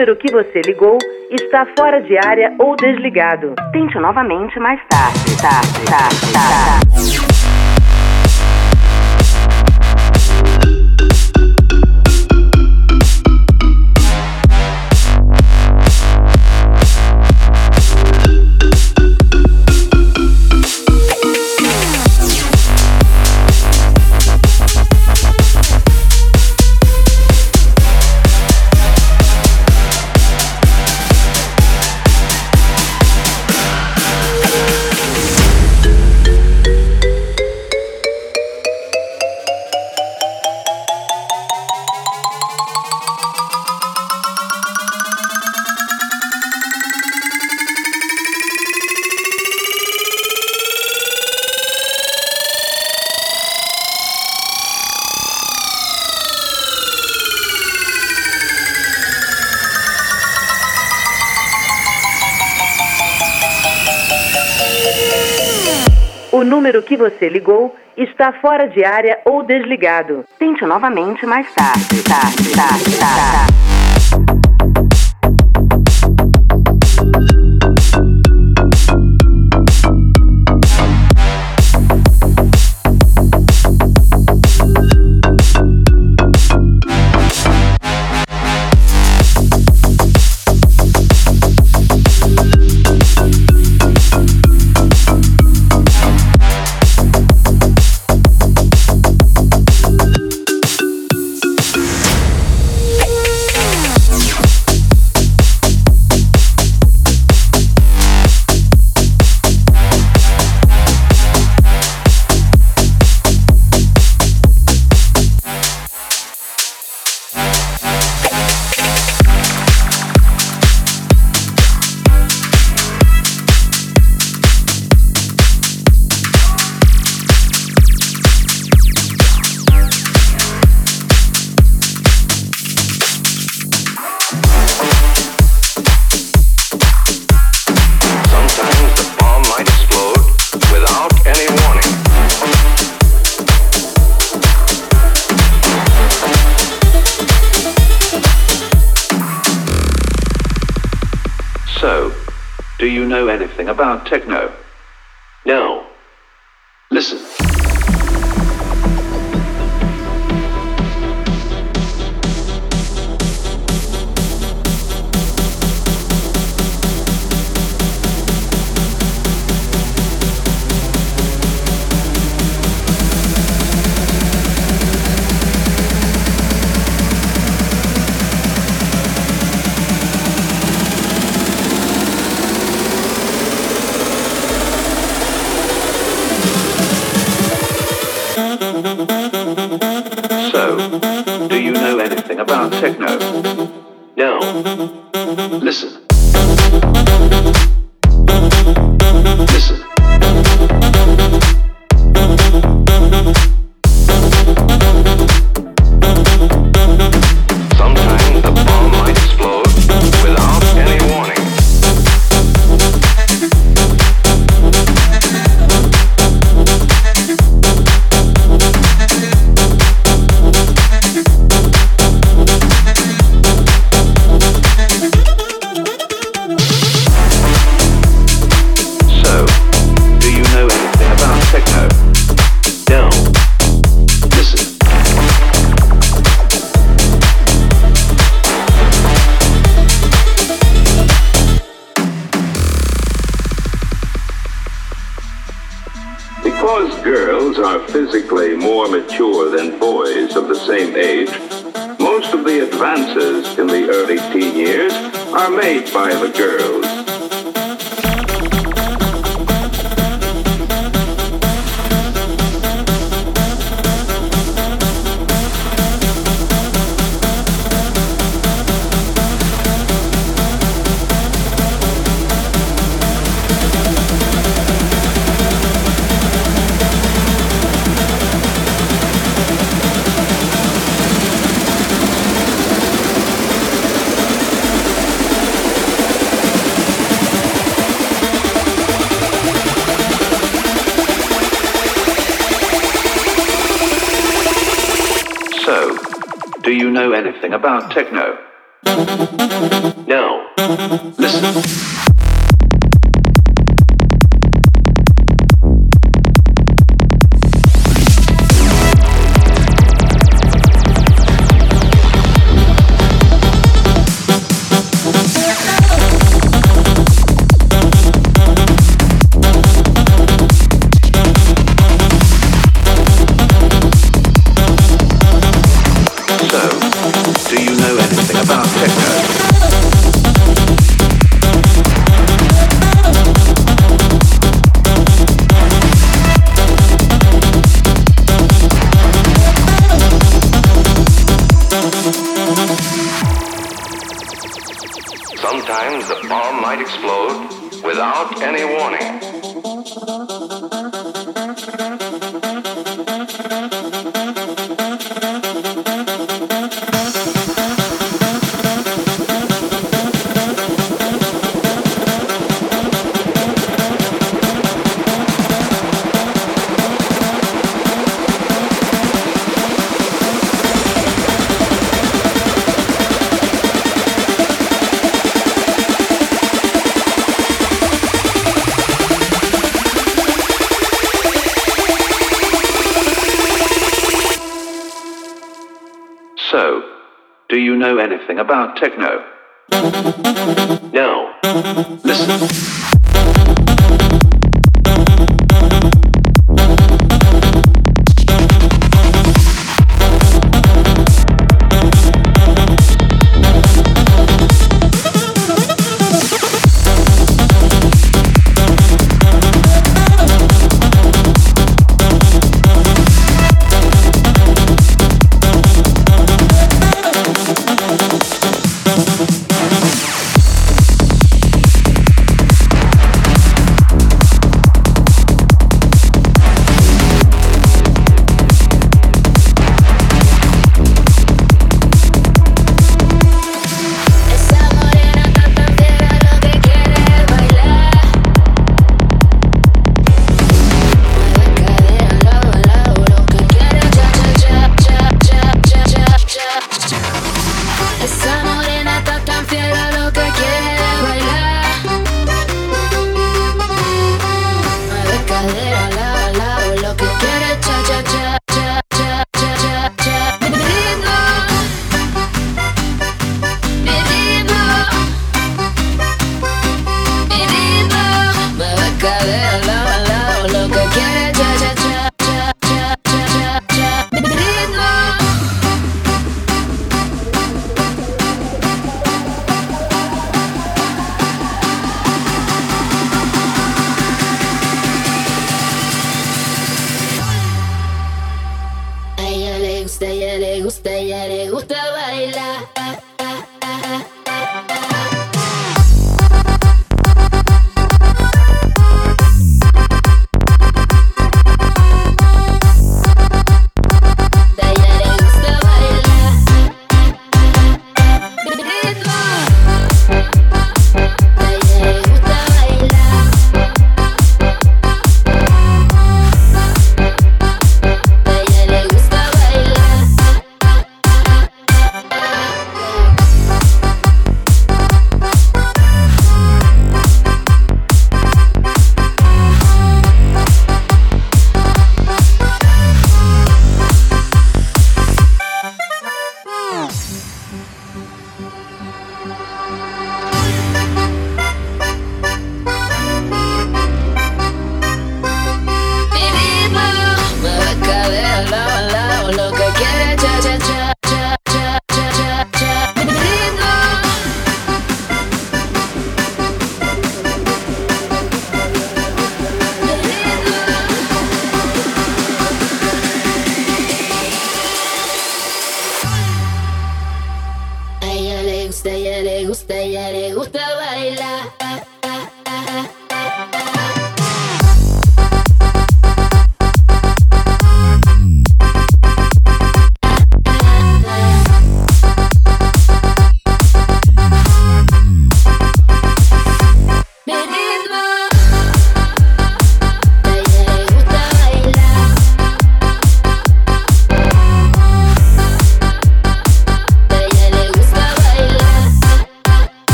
número que você ligou está fora de área ou desligado. Tente novamente mais tarde. tarde, tarde, tarde. número que você ligou está fora de área ou desligado. Tente novamente mais tarde. tarde, tarde, tarde. techno. times the bomb might explode without any warning. about techno. Now, listen.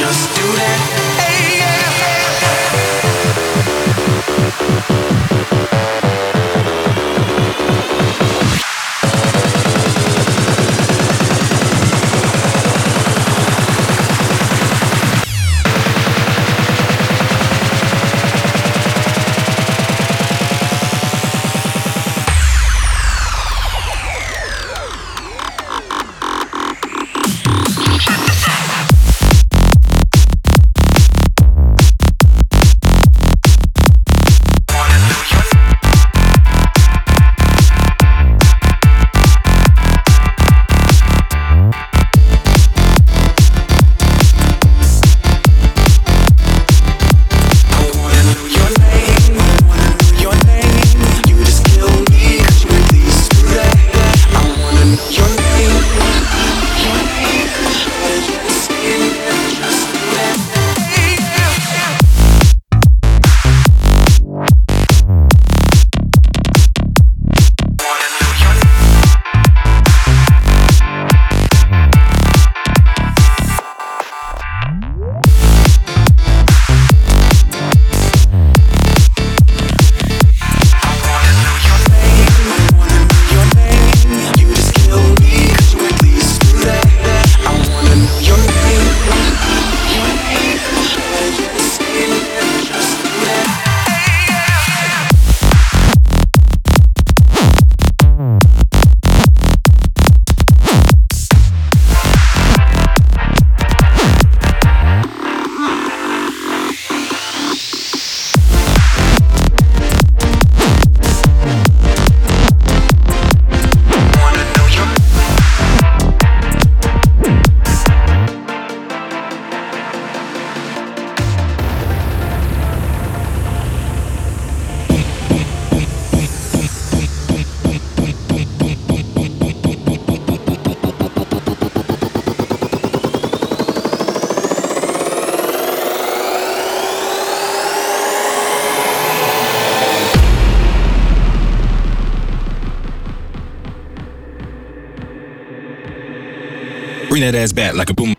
Just do that. That ass back like a boom